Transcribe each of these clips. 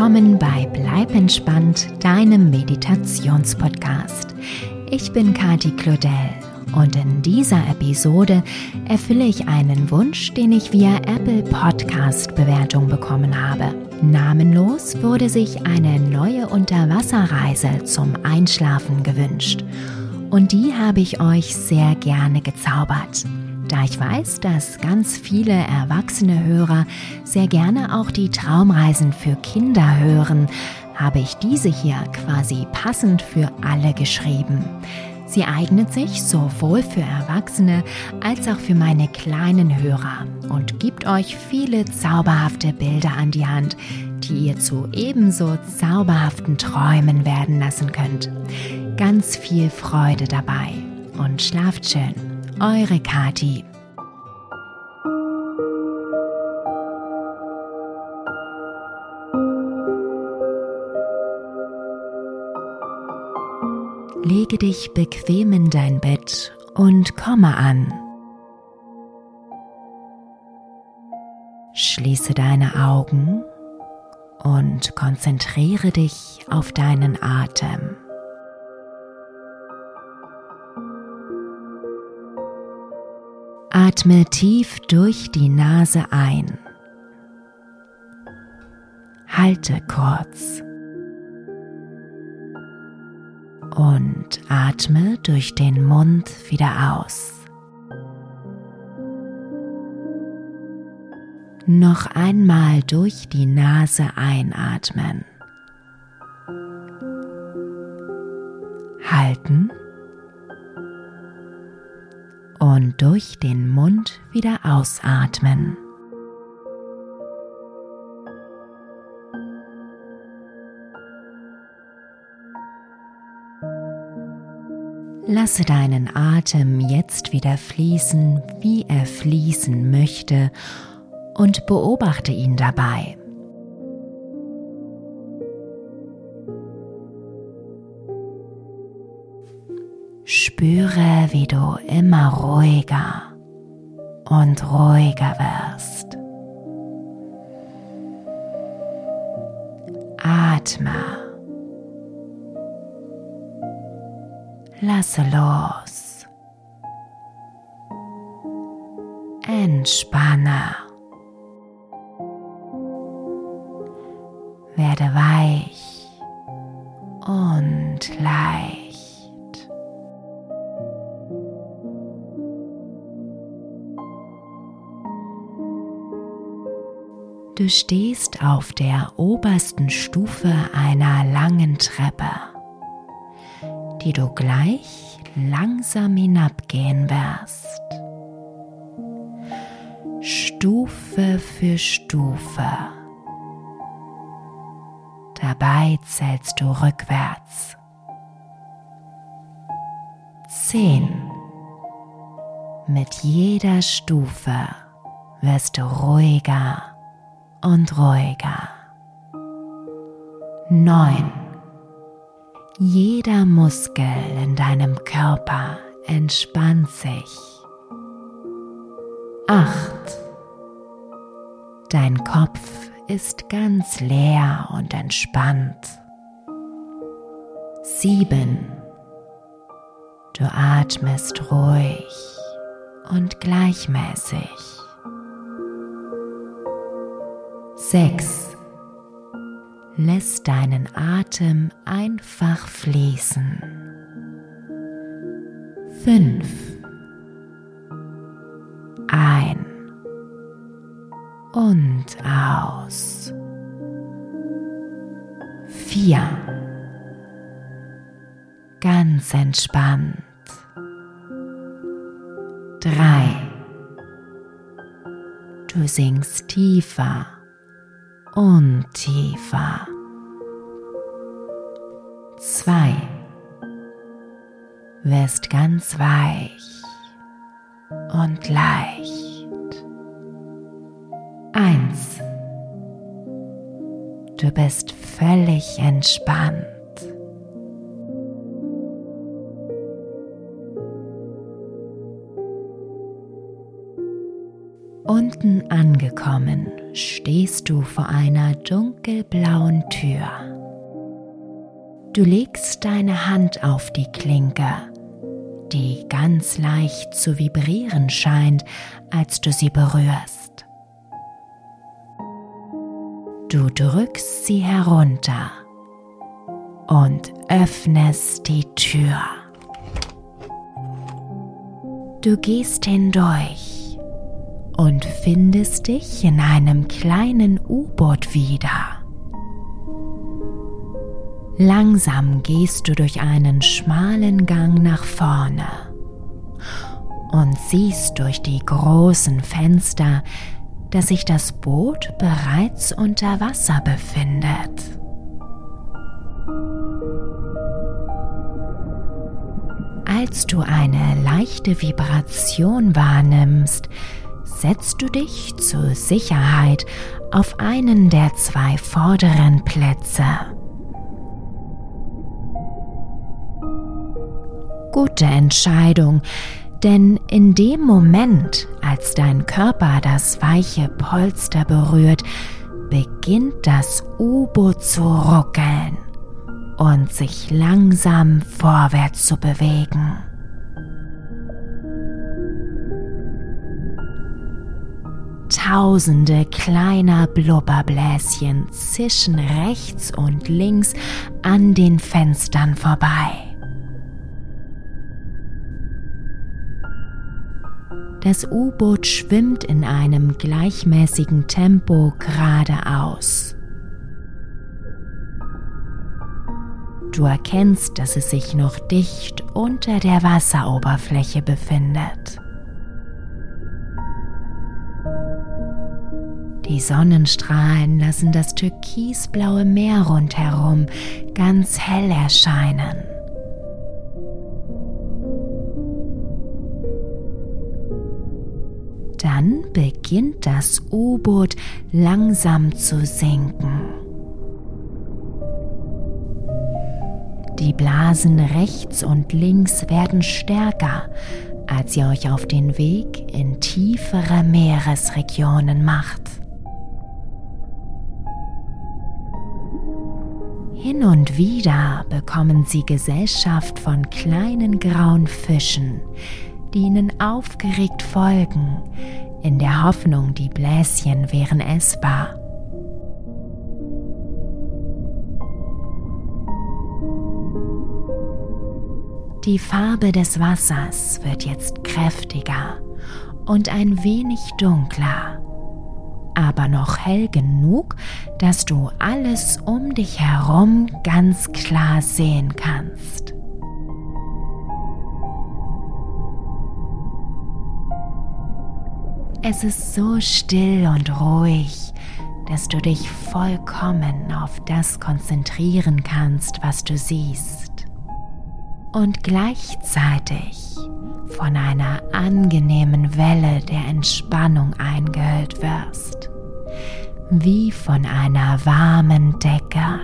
willkommen bei Bleib entspannt, deinem Meditationspodcast. Ich bin Kati Claudel und in dieser Episode erfülle ich einen Wunsch, den ich via Apple Podcast Bewertung bekommen habe. Namenlos wurde sich eine neue Unterwasserreise zum Einschlafen gewünscht und die habe ich euch sehr gerne gezaubert. Da ich weiß, dass ganz viele erwachsene Hörer sehr gerne auch die Traumreisen für Kinder hören, habe ich diese hier quasi passend für alle geschrieben. Sie eignet sich sowohl für Erwachsene als auch für meine kleinen Hörer und gibt euch viele zauberhafte Bilder an die Hand, die ihr zu ebenso zauberhaften Träumen werden lassen könnt. Ganz viel Freude dabei und schlaft schön. Eure Kati. Lege dich bequem in dein Bett und komme an. Schließe deine Augen und konzentriere dich auf deinen Atem. Atme tief durch die Nase ein. Halte kurz. Und atme durch den Mund wieder aus. Noch einmal durch die Nase einatmen. Halten und durch den Mund wieder ausatmen. Lasse deinen Atem jetzt wieder fließen, wie er fließen möchte und beobachte ihn dabei. Spüre, wie du immer ruhiger und ruhiger wirst. Atme. Lasse los. Entspanne. Werde weich stehst auf der obersten Stufe einer langen Treppe, die du gleich langsam hinabgehen wirst. Stufe für Stufe. Dabei zählst du rückwärts. Zehn. Mit jeder Stufe wirst du ruhiger und ruhiger. 9. Jeder Muskel in deinem Körper entspannt sich. 8. Dein Kopf ist ganz leer und entspannt. 7. Du atmest ruhig und gleichmäßig. 6. Lässt deinen Atem einfach fließen. 5. Ein und aus. 4. Ganz entspannt. 3. Du sinkst tiefer und tiefer. Zwei. Wirst ganz weich und leicht. Eins. Du bist völlig entspannt. Unten angekommen, stehst du vor einer dunkelblauen Tür. Du legst deine Hand auf die Klinke, die ganz leicht zu vibrieren scheint, als du sie berührst. Du drückst sie herunter und öffnest die Tür. Du gehst hindurch und findest dich in einem kleinen U-Boot wieder. Langsam gehst du durch einen schmalen Gang nach vorne und siehst durch die großen Fenster, dass sich das Boot bereits unter Wasser befindet. Als du eine leichte Vibration wahrnimmst, setzt du dich zur Sicherheit auf einen der zwei vorderen Plätze. Gute Entscheidung, denn in dem Moment, als dein Körper das weiche Polster berührt, beginnt das U-Boot zu ruckeln und sich langsam vorwärts zu bewegen. Tausende kleiner Blubberbläschen zischen rechts und links an den Fenstern vorbei. Das U-Boot schwimmt in einem gleichmäßigen Tempo geradeaus. Du erkennst, dass es sich noch dicht unter der Wasseroberfläche befindet. Die Sonnenstrahlen lassen das türkisblaue Meer rundherum ganz hell erscheinen. Dann beginnt das U-Boot langsam zu sinken. Die Blasen rechts und links werden stärker, als ihr euch auf den Weg in tiefere Meeresregionen macht. Hin und wieder bekommen sie Gesellschaft von kleinen grauen Fischen, die ihnen aufgeregt folgen, in der Hoffnung, die Bläschen wären essbar. Die Farbe des Wassers wird jetzt kräftiger und ein wenig dunkler, aber noch hell genug, dass du alles um dich herum ganz klar sehen kannst. Es ist so still und ruhig, dass du dich vollkommen auf das konzentrieren kannst, was du siehst und gleichzeitig von einer angenehmen Welle der Entspannung eingehüllt wirst, wie von einer warmen Decke.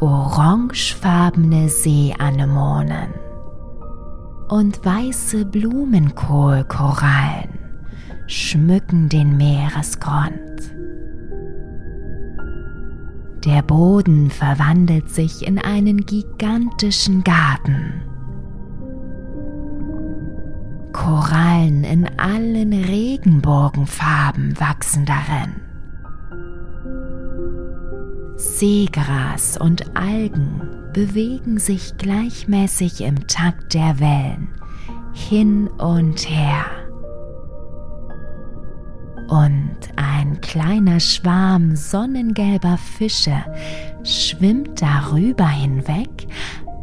orangefarbene Seeanemonen und weiße Blumenkohlkorallen schmücken den Meeresgrund. Der Boden verwandelt sich in einen gigantischen Garten. Korallen in allen Regenbogenfarben wachsen darin. Seegras und Algen bewegen sich gleichmäßig im Takt der Wellen hin und her. Und ein kleiner Schwarm sonnengelber Fische schwimmt darüber hinweg,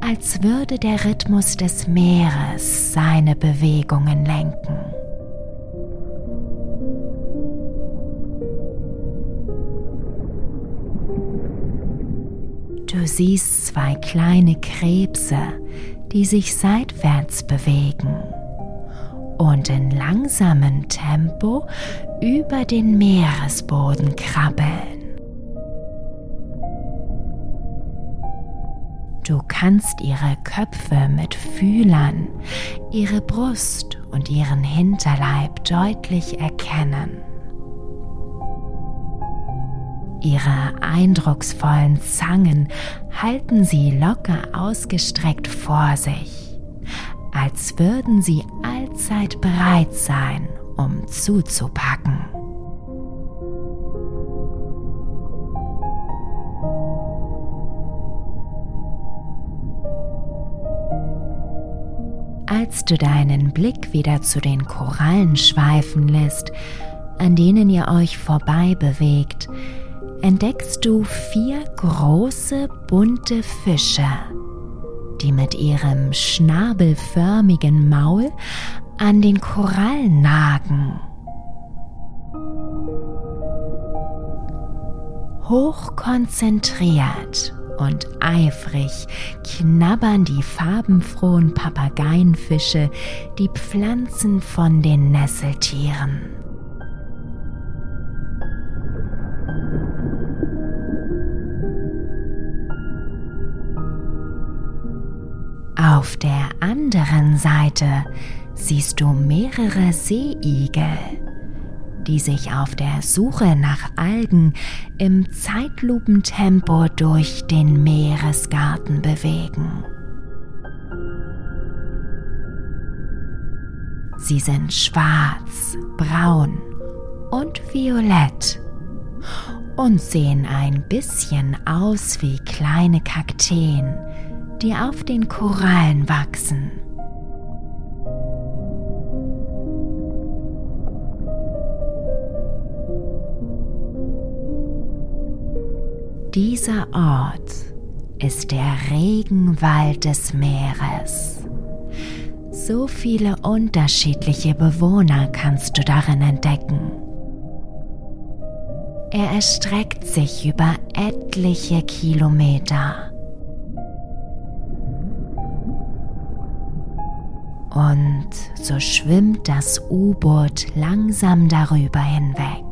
als würde der Rhythmus des Meeres seine Bewegungen lenken. Du siehst zwei kleine Krebse, die sich seitwärts bewegen. und in langsamem Tempo über den Meeresboden krabbeln. Du kannst ihre Köpfe mit Fühlern, ihre Brust und ihren Hinterleib deutlich erkennen. Ihre eindrucksvollen Zangen halten sie locker ausgestreckt vor sich, als würden sie allzeit bereit sein, um zuzupacken. Als du deinen Blick wieder zu den Korallen schweifen lässt, an denen ihr euch vorbei bewegt, entdeckst du vier große bunte Fische, die mit ihrem schnabelförmigen Maul an den Korallen nagen. Hochkonzentriert und eifrig knabbern die farbenfrohen Papageienfische die Pflanzen von den Nesseltieren. Auf der anderen Seite siehst du mehrere Seeigel die sich auf der Suche nach Algen im Zeitlupentempo durch den Meeresgarten bewegen. Sie sind schwarz, braun und violett und sehen ein bisschen aus wie kleine Kakteen, die auf den Korallen wachsen. Dieser Ort ist der Regenwald des Meeres. So viele unterschiedliche Bewohner kannst du darin entdecken. Er erstreckt sich über etliche Kilometer. Und so schwimmt das U-Boot langsam darüber hinweg.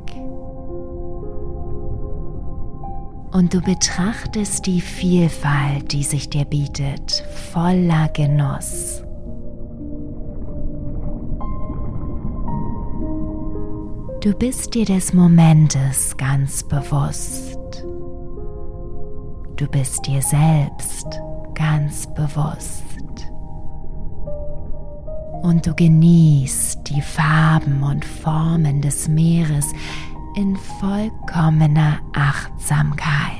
und du betrachtest die Vielfalt, die sich dir bietet, voller Genuss. Du bist dir des Momentes ganz bewusst. Du bist dir selbst ganz bewusst. Und du genießt die Farben und Formen des Meeres, in vollkommener Achtsamkeit.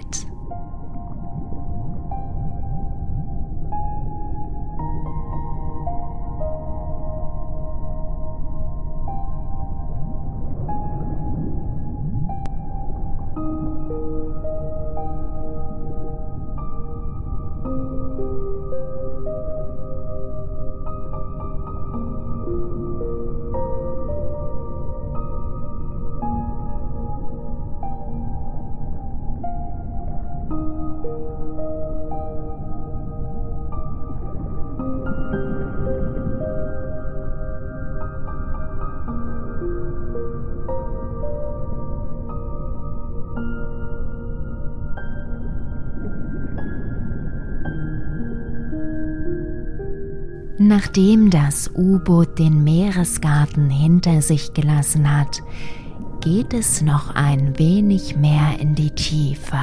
Nachdem das U-Boot den Meeresgarten hinter sich gelassen hat, geht es noch ein wenig mehr in die Tiefe.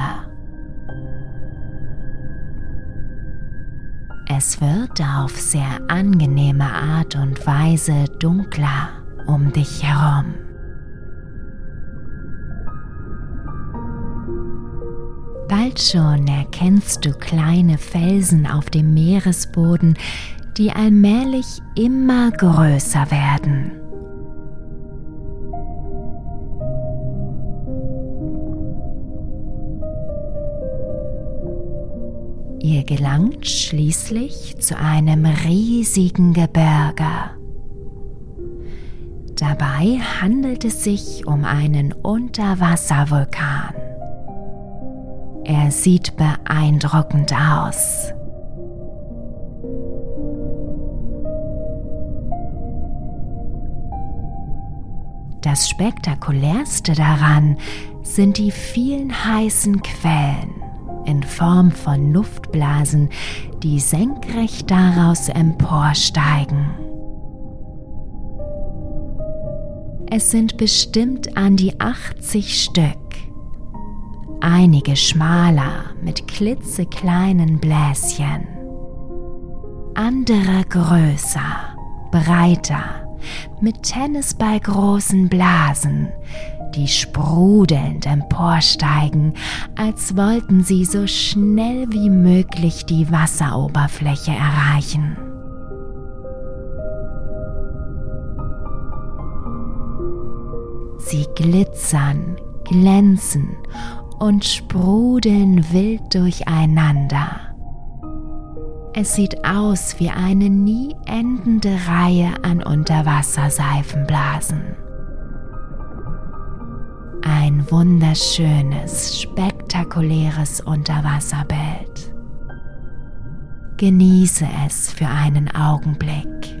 Es wird auf sehr angenehme Art und Weise dunkler um dich herum. Bald schon erkennst du kleine Felsen auf dem Meeresboden, die allmählich immer größer werden. Ihr gelangt schließlich zu einem riesigen Gebirge. Dabei handelt es sich um einen Unterwasservulkan. Er sieht beeindruckend aus. Das spektakulärste daran sind die vielen heißen Quellen in Form von Luftblasen, die senkrecht daraus emporsteigen. Es sind bestimmt an die 80 Stück. Einige schmaler mit klitzekleinen Bläschen. Andere größer, breiter, mit Tennisball großen Blasen, die sprudelnd emporsteigen, als wollten sie so schnell wie möglich die Wasseroberfläche erreichen. Sie glitzern, glänzen und sprudeln wild durcheinander. Es sieht aus wie eine nie endende Reihe an Unterwasserseifenblasen. Ein wunderschönes, spektakuläres Unterwasserbild. Genieße es für einen Augenblick.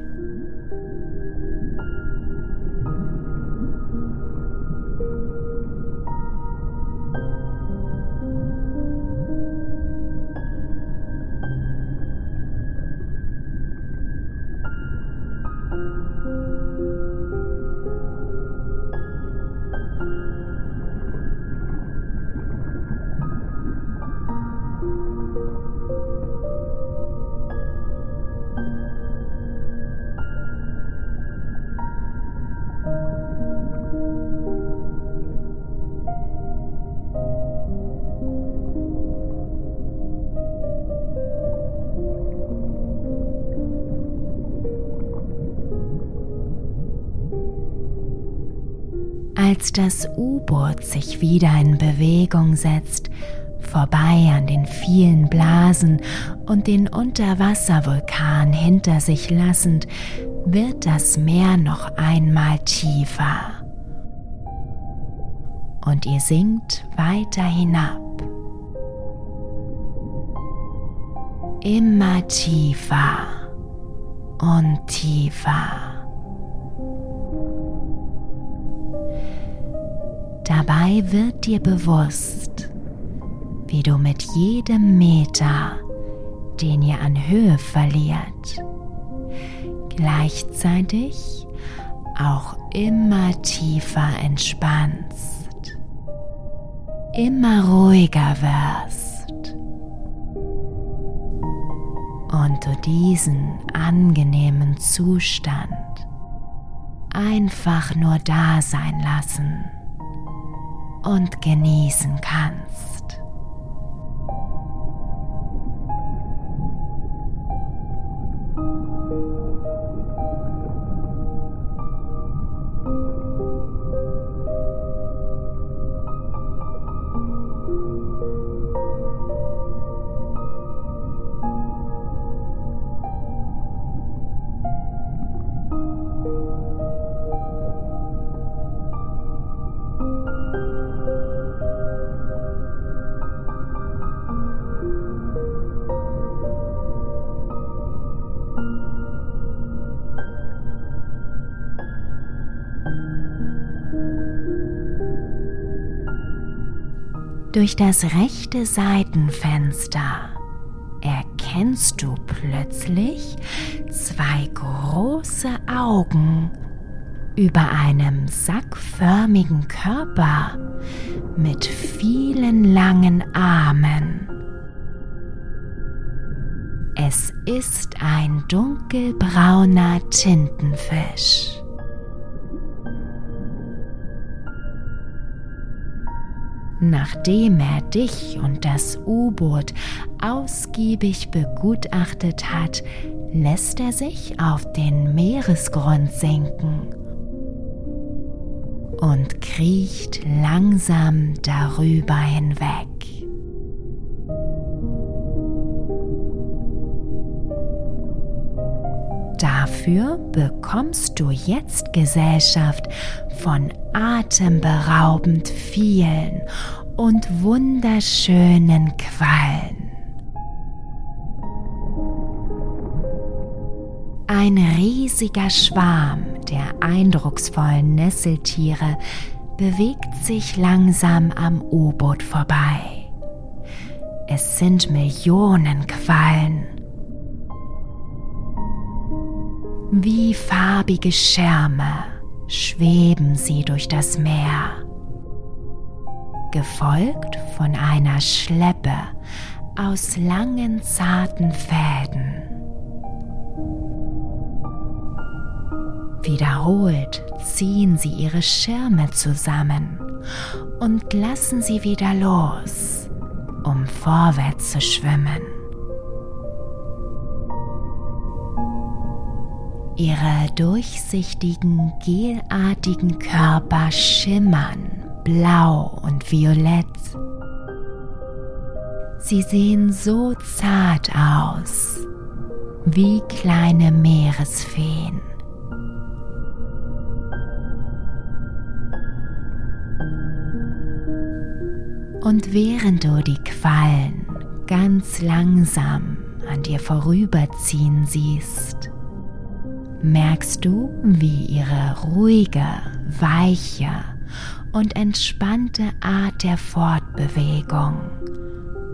Als das U-Boot sich wieder in Bewegung setzt, vorbei an den vielen Blasen und den Unterwasservulkan hinter sich lassend, wird das Meer noch einmal tiefer. Und ihr sinkt weiter hinab. Immer tiefer und tiefer. Dabei wird dir bewusst, wie du mit jedem Meter, den ihr an Höhe verliert, gleichzeitig auch immer tiefer entspannst, immer ruhiger wirst und du diesen angenehmen Zustand einfach nur da sein lassen und genießen kannst. Durch das rechte Seitenfenster erkennst du plötzlich zwei große Augen über einem sackförmigen Körper mit vielen langen Armen. Es ist ein dunkelbrauner Tintenfisch. Nachdem er dich und das U-Boot ausgiebig begutachtet hat, lässt er sich auf den Meeresgrund sinken und kriecht langsam darüber hinweg. Dafür bekommst du jetzt Gesellschaft von atemberaubend vielen und wunderschönen Quallen. Ein riesiger Schwarm der eindrucksvollen Nesseltiere bewegt sich langsam am U-Boot vorbei. Es sind Millionen Quallen. Wie farbige Schirme schweben sie durch das Meer, gefolgt von einer Schleppe aus langen zarten Fäden. Wiederholt ziehen sie ihre Schirme zusammen und lassen sie wieder los, um vorwärts zu schwimmen. Ihre durchsichtigen, gelartigen Körper schimmern blau und violett. Sie sehen so zart aus, wie kleine Meeresfeen. Und während du die Quallen ganz langsam an dir vorüberziehen siehst, merkst du, wie ihre ruhige, weiche und entspannte Art der Fortbewegung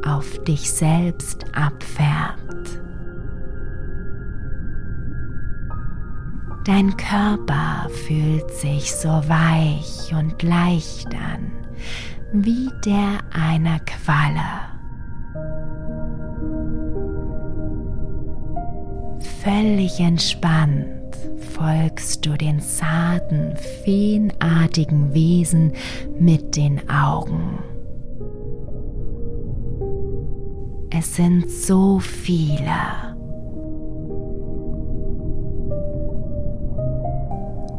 auf dich selbst abfärbt. Dein Körper fühlt sich so weich und leicht an, wie der einer Qualle. Völlig entspannt folgst du den zarten, feenartigen Wesen mit den Augen. Es sind so viele.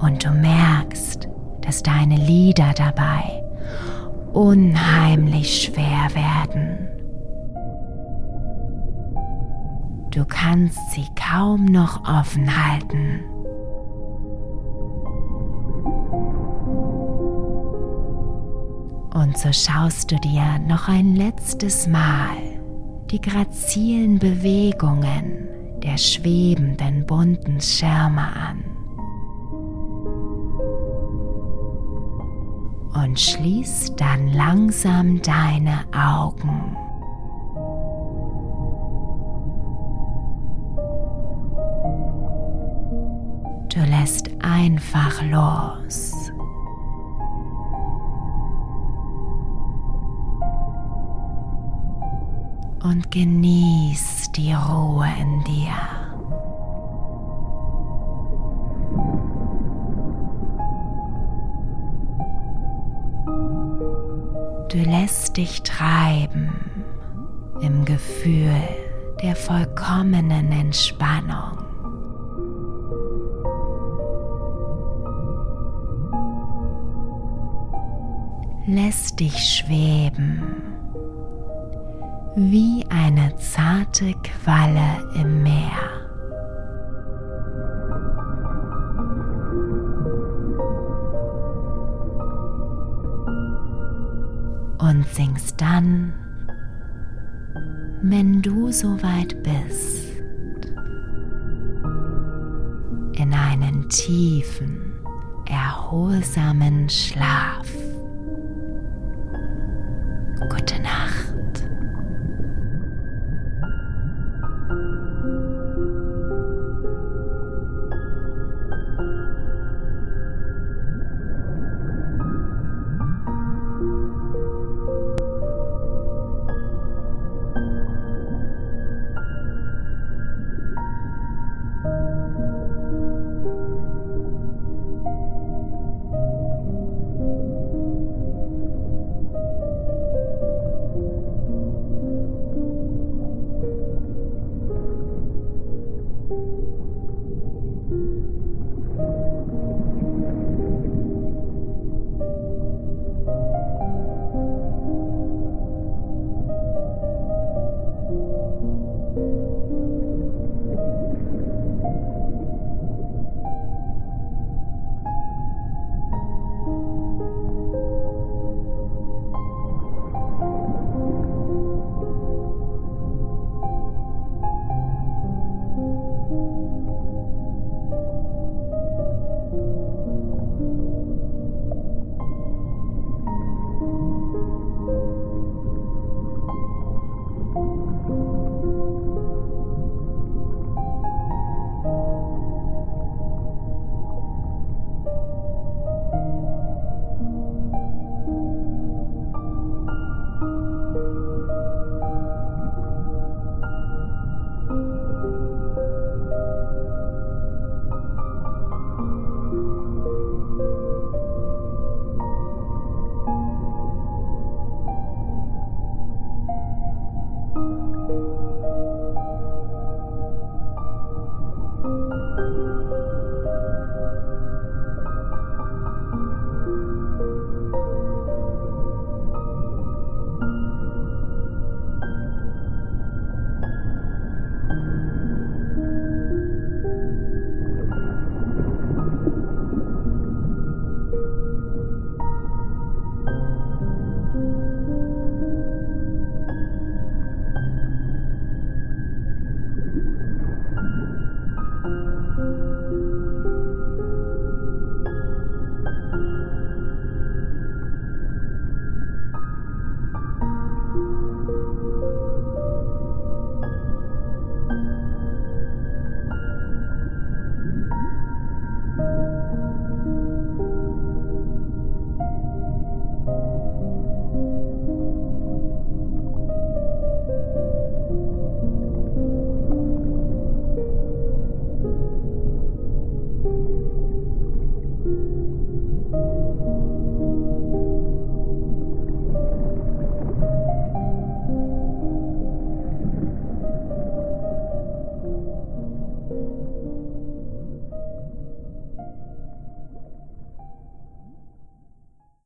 Und du merkst, dass deine Lieder dabei unheimlich schwer werden. Du kannst sie kaum noch offen halten. Und so schaust du dir noch ein letztes Mal die grazilen Bewegungen der schwebenden bunten Schirme an. und schließ dann langsam deine Augen. Du lässt einfach los. Und genieß die Ruhe in dir. Du lässt dich treiben im Gefühl der vollkommenen Entspannung. Lässt dich schweben wie eine zarte Qualle im Meer. und singst dann, wenn du soweit bist, in einen tiefen, erholsamen Schlaf.